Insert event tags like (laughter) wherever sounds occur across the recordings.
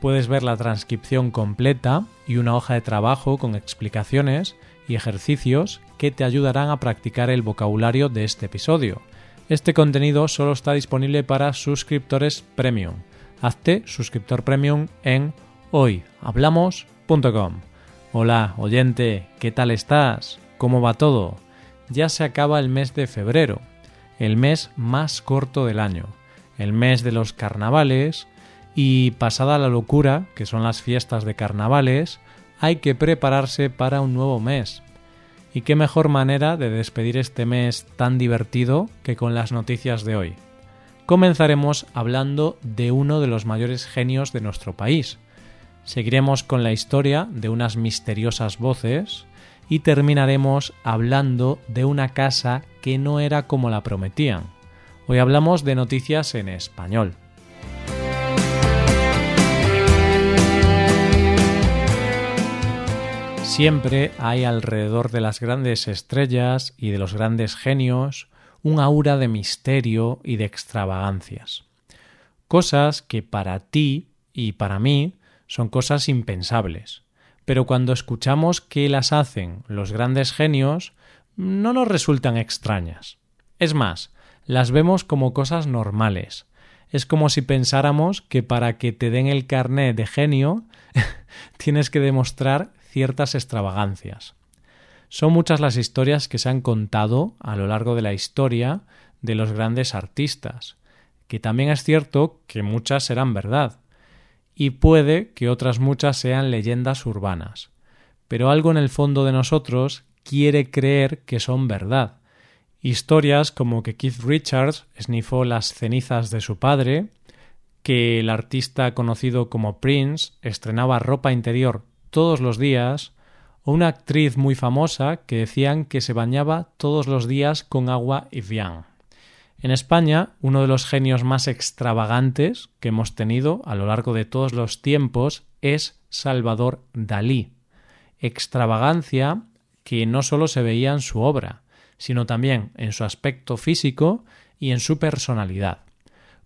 puedes ver la transcripción completa y una hoja de trabajo con explicaciones y ejercicios que te ayudarán a practicar el vocabulario de este episodio. Este contenido solo está disponible para suscriptores premium. Hazte suscriptor premium en hoyhablamos.com. Hola, oyente, ¿qué tal estás? ¿Cómo va todo? Ya se acaba el mes de febrero, el mes más corto del año, el mes de los carnavales, y pasada la locura, que son las fiestas de carnavales, hay que prepararse para un nuevo mes. Y qué mejor manera de despedir este mes tan divertido que con las noticias de hoy. Comenzaremos hablando de uno de los mayores genios de nuestro país. Seguiremos con la historia de unas misteriosas voces y terminaremos hablando de una casa que no era como la prometían. Hoy hablamos de noticias en español. Siempre hay alrededor de las grandes estrellas y de los grandes genios un aura de misterio y de extravagancias. Cosas que para ti y para mí son cosas impensables. Pero cuando escuchamos que las hacen los grandes genios, no nos resultan extrañas. Es más, las vemos como cosas normales. Es como si pensáramos que para que te den el carné de genio (laughs) tienes que demostrar ciertas extravagancias. Son muchas las historias que se han contado a lo largo de la historia de los grandes artistas, que también es cierto que muchas serán verdad, y puede que otras muchas sean leyendas urbanas, pero algo en el fondo de nosotros quiere creer que son verdad. Historias como que Keith Richards esnifó las cenizas de su padre, que el artista conocido como Prince estrenaba ropa interior todos los días, o una actriz muy famosa que decían que se bañaba todos los días con agua Evian. En España, uno de los genios más extravagantes que hemos tenido a lo largo de todos los tiempos es Salvador Dalí. Extravagancia que no solo se veía en su obra, sino también en su aspecto físico y en su personalidad.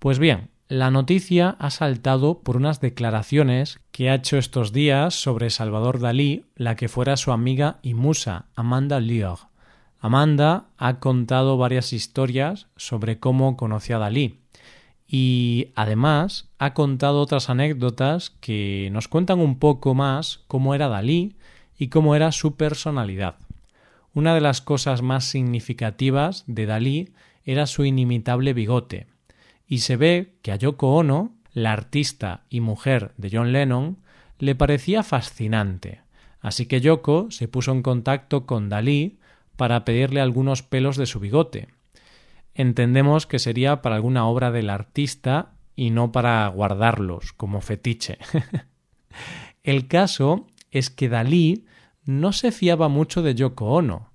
Pues bien, la noticia ha saltado por unas declaraciones que ha hecho estos días sobre Salvador Dalí, la que fuera su amiga y musa, Amanda Lear. Amanda ha contado varias historias sobre cómo conoció a Dalí y además ha contado otras anécdotas que nos cuentan un poco más cómo era Dalí y cómo era su personalidad. Una de las cosas más significativas de Dalí era su inimitable bigote, y se ve que a Yoko Ono, la artista y mujer de John Lennon, le parecía fascinante. Así que Yoko se puso en contacto con Dalí para pedirle algunos pelos de su bigote. Entendemos que sería para alguna obra del artista y no para guardarlos como fetiche. (laughs) El caso es que Dalí no se fiaba mucho de Yoko Ono,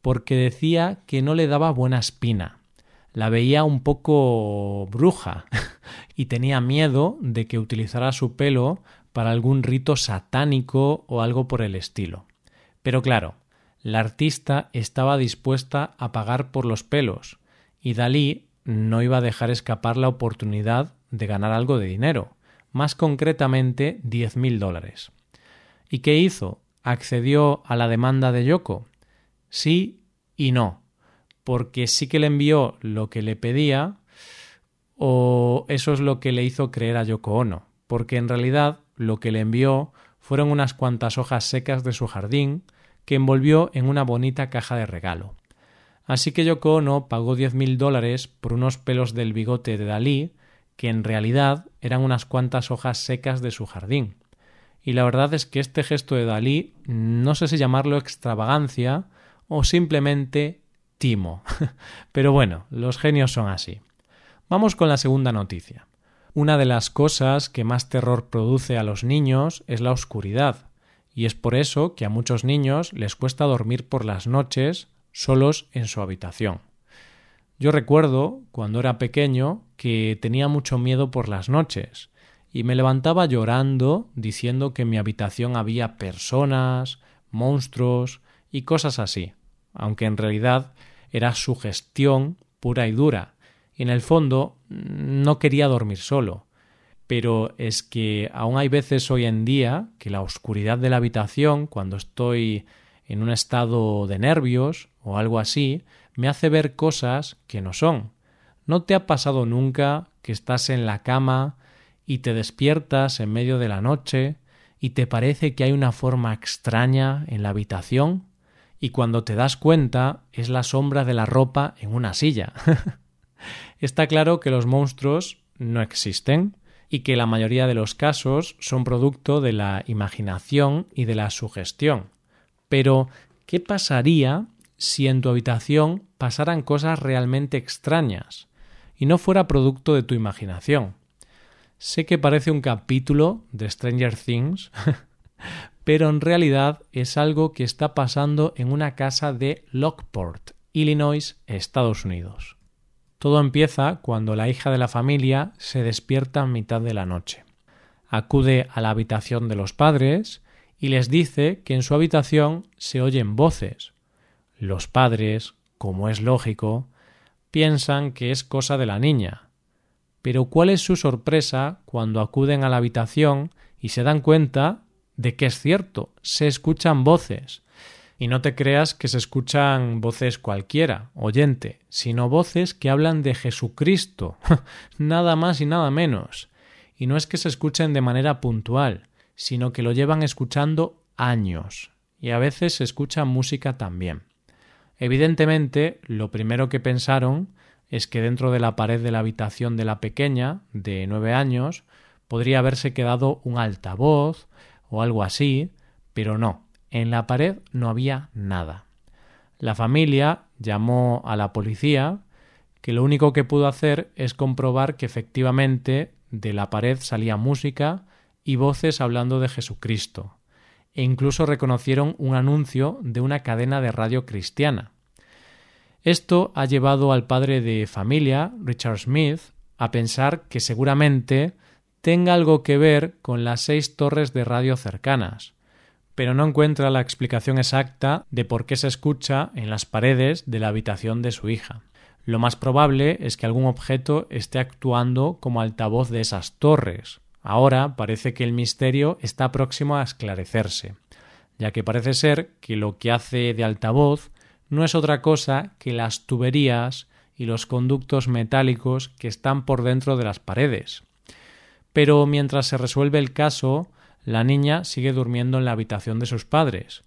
porque decía que no le daba buena espina la veía un poco bruja (laughs) y tenía miedo de que utilizara su pelo para algún rito satánico o algo por el estilo. Pero claro, la artista estaba dispuesta a pagar por los pelos, y Dalí no iba a dejar escapar la oportunidad de ganar algo de dinero, más concretamente diez mil dólares. ¿Y qué hizo? ¿Accedió a la demanda de Yoko? Sí y no porque sí que le envió lo que le pedía o eso es lo que le hizo creer a Yoko Ono, porque en realidad lo que le envió fueron unas cuantas hojas secas de su jardín que envolvió en una bonita caja de regalo. Así que Yoko Ono pagó diez mil dólares por unos pelos del bigote de Dalí, que en realidad eran unas cuantas hojas secas de su jardín. Y la verdad es que este gesto de Dalí no sé si llamarlo extravagancia o simplemente timo. (laughs) Pero bueno, los genios son así. Vamos con la segunda noticia. Una de las cosas que más terror produce a los niños es la oscuridad, y es por eso que a muchos niños les cuesta dormir por las noches solos en su habitación. Yo recuerdo, cuando era pequeño, que tenía mucho miedo por las noches, y me levantaba llorando diciendo que en mi habitación había personas, monstruos y cosas así, aunque en realidad era sugestión pura y dura, y en el fondo no quería dormir solo, pero es que aún hay veces hoy en día que la oscuridad de la habitación, cuando estoy en un estado de nervios o algo así, me hace ver cosas que no son. ¿No te ha pasado nunca que estás en la cama y te despiertas en medio de la noche y te parece que hay una forma extraña en la habitación? Y cuando te das cuenta es la sombra de la ropa en una silla. (laughs) Está claro que los monstruos no existen, y que la mayoría de los casos son producto de la imaginación y de la sugestión. Pero, ¿qué pasaría si en tu habitación pasaran cosas realmente extrañas y no fuera producto de tu imaginación? Sé que parece un capítulo de Stranger Things, (laughs) pero en realidad es algo que está pasando en una casa de Lockport, Illinois, Estados Unidos. Todo empieza cuando la hija de la familia se despierta a mitad de la noche. Acude a la habitación de los padres y les dice que en su habitación se oyen voces. Los padres, como es lógico, piensan que es cosa de la niña. Pero cuál es su sorpresa cuando acuden a la habitación y se dan cuenta de que es cierto, se escuchan voces, y no te creas que se escuchan voces cualquiera, oyente, sino voces que hablan de Jesucristo, (laughs) nada más y nada menos. Y no es que se escuchen de manera puntual, sino que lo llevan escuchando años. Y a veces se escucha música también. Evidentemente, lo primero que pensaron es que dentro de la pared de la habitación de la pequeña, de nueve años, podría haberse quedado un altavoz o algo así, pero no. En la pared no había nada. La familia llamó a la policía, que lo único que pudo hacer es comprobar que efectivamente de la pared salía música y voces hablando de Jesucristo, e incluso reconocieron un anuncio de una cadena de radio cristiana. Esto ha llevado al padre de familia, Richard Smith, a pensar que seguramente tenga algo que ver con las seis torres de radio cercanas, pero no encuentra la explicación exacta de por qué se escucha en las paredes de la habitación de su hija. Lo más probable es que algún objeto esté actuando como altavoz de esas torres. Ahora parece que el misterio está próximo a esclarecerse, ya que parece ser que lo que hace de altavoz no es otra cosa que las tuberías y los conductos metálicos que están por dentro de las paredes. Pero mientras se resuelve el caso, la niña sigue durmiendo en la habitación de sus padres.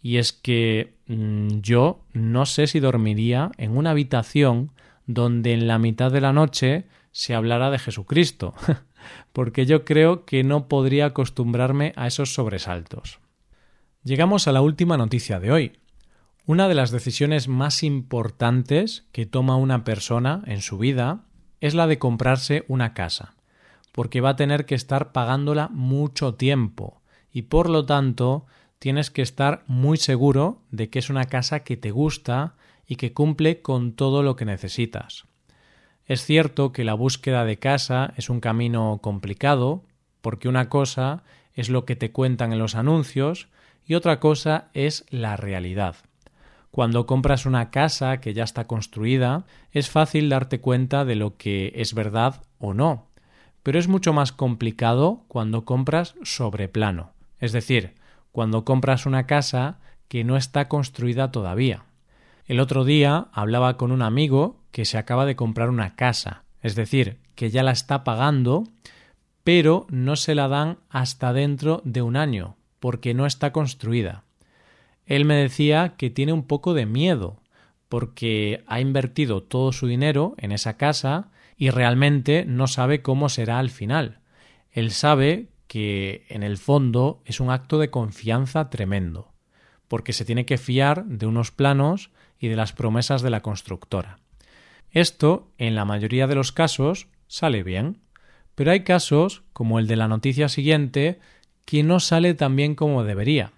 Y es que mm, yo no sé si dormiría en una habitación donde en la mitad de la noche se hablara de Jesucristo, (laughs) porque yo creo que no podría acostumbrarme a esos sobresaltos. Llegamos a la última noticia de hoy. Una de las decisiones más importantes que toma una persona en su vida es la de comprarse una casa porque va a tener que estar pagándola mucho tiempo y por lo tanto tienes que estar muy seguro de que es una casa que te gusta y que cumple con todo lo que necesitas. Es cierto que la búsqueda de casa es un camino complicado, porque una cosa es lo que te cuentan en los anuncios y otra cosa es la realidad. Cuando compras una casa que ya está construida, es fácil darte cuenta de lo que es verdad o no, pero es mucho más complicado cuando compras sobre plano, es decir, cuando compras una casa que no está construida todavía. El otro día hablaba con un amigo que se acaba de comprar una casa, es decir, que ya la está pagando, pero no se la dan hasta dentro de un año, porque no está construida. Él me decía que tiene un poco de miedo, porque ha invertido todo su dinero en esa casa y realmente no sabe cómo será al final. Él sabe que en el fondo es un acto de confianza tremendo, porque se tiene que fiar de unos planos y de las promesas de la constructora. Esto, en la mayoría de los casos, sale bien, pero hay casos, como el de la noticia siguiente, que no sale tan bien como debería.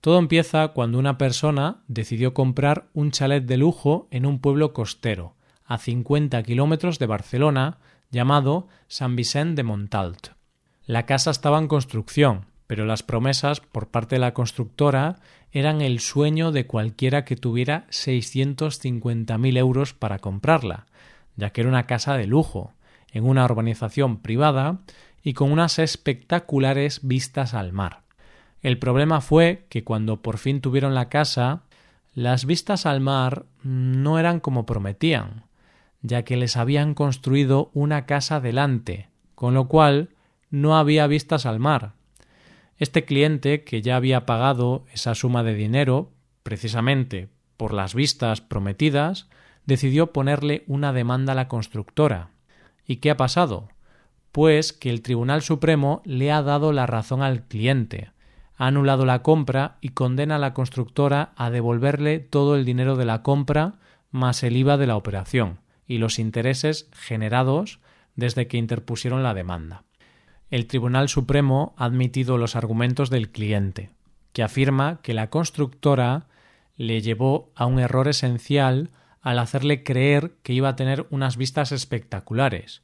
Todo empieza cuando una persona decidió comprar un chalet de lujo en un pueblo costero, a 50 kilómetros de Barcelona, llamado San Vicent de Montalt. La casa estaba en construcción, pero las promesas por parte de la constructora eran el sueño de cualquiera que tuviera 650.000 euros para comprarla, ya que era una casa de lujo, en una urbanización privada y con unas espectaculares vistas al mar. El problema fue que cuando por fin tuvieron la casa, las vistas al mar no eran como prometían, ya que les habían construido una casa delante, con lo cual no había vistas al mar. Este cliente, que ya había pagado esa suma de dinero, precisamente por las vistas prometidas, decidió ponerle una demanda a la constructora. ¿Y qué ha pasado? Pues que el Tribunal Supremo le ha dado la razón al cliente, ha anulado la compra y condena a la constructora a devolverle todo el dinero de la compra más el IVA de la operación y los intereses generados desde que interpusieron la demanda el Tribunal Supremo ha admitido los argumentos del cliente, que afirma que la constructora le llevó a un error esencial al hacerle creer que iba a tener unas vistas espectaculares,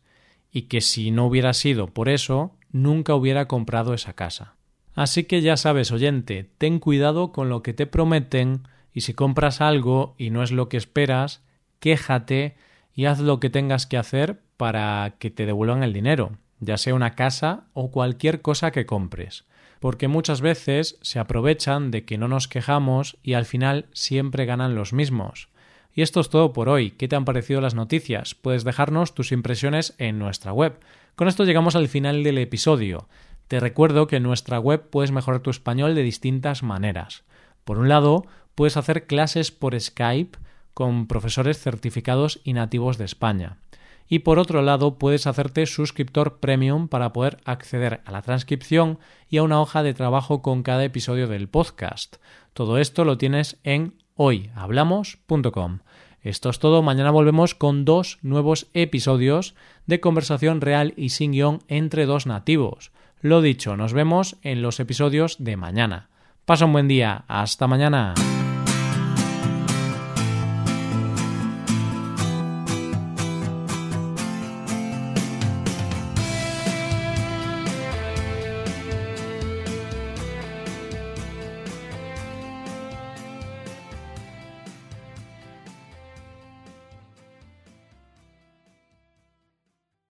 y que si no hubiera sido por eso, nunca hubiera comprado esa casa. Así que ya sabes, oyente, ten cuidado con lo que te prometen, y si compras algo y no es lo que esperas, quéjate y haz lo que tengas que hacer para que te devuelvan el dinero ya sea una casa o cualquier cosa que compres, porque muchas veces se aprovechan de que no nos quejamos y al final siempre ganan los mismos. Y esto es todo por hoy. ¿Qué te han parecido las noticias? Puedes dejarnos tus impresiones en nuestra web. Con esto llegamos al final del episodio. Te recuerdo que en nuestra web puedes mejorar tu español de distintas maneras. Por un lado, puedes hacer clases por Skype con profesores certificados y nativos de España y por otro lado puedes hacerte suscriptor premium para poder acceder a la transcripción y a una hoja de trabajo con cada episodio del podcast. Todo esto lo tienes en hoyhablamos.com. Esto es todo, mañana volvemos con dos nuevos episodios de conversación real y sin guion entre dos nativos. Lo dicho, nos vemos en los episodios de mañana. Pasa un buen día, hasta mañana.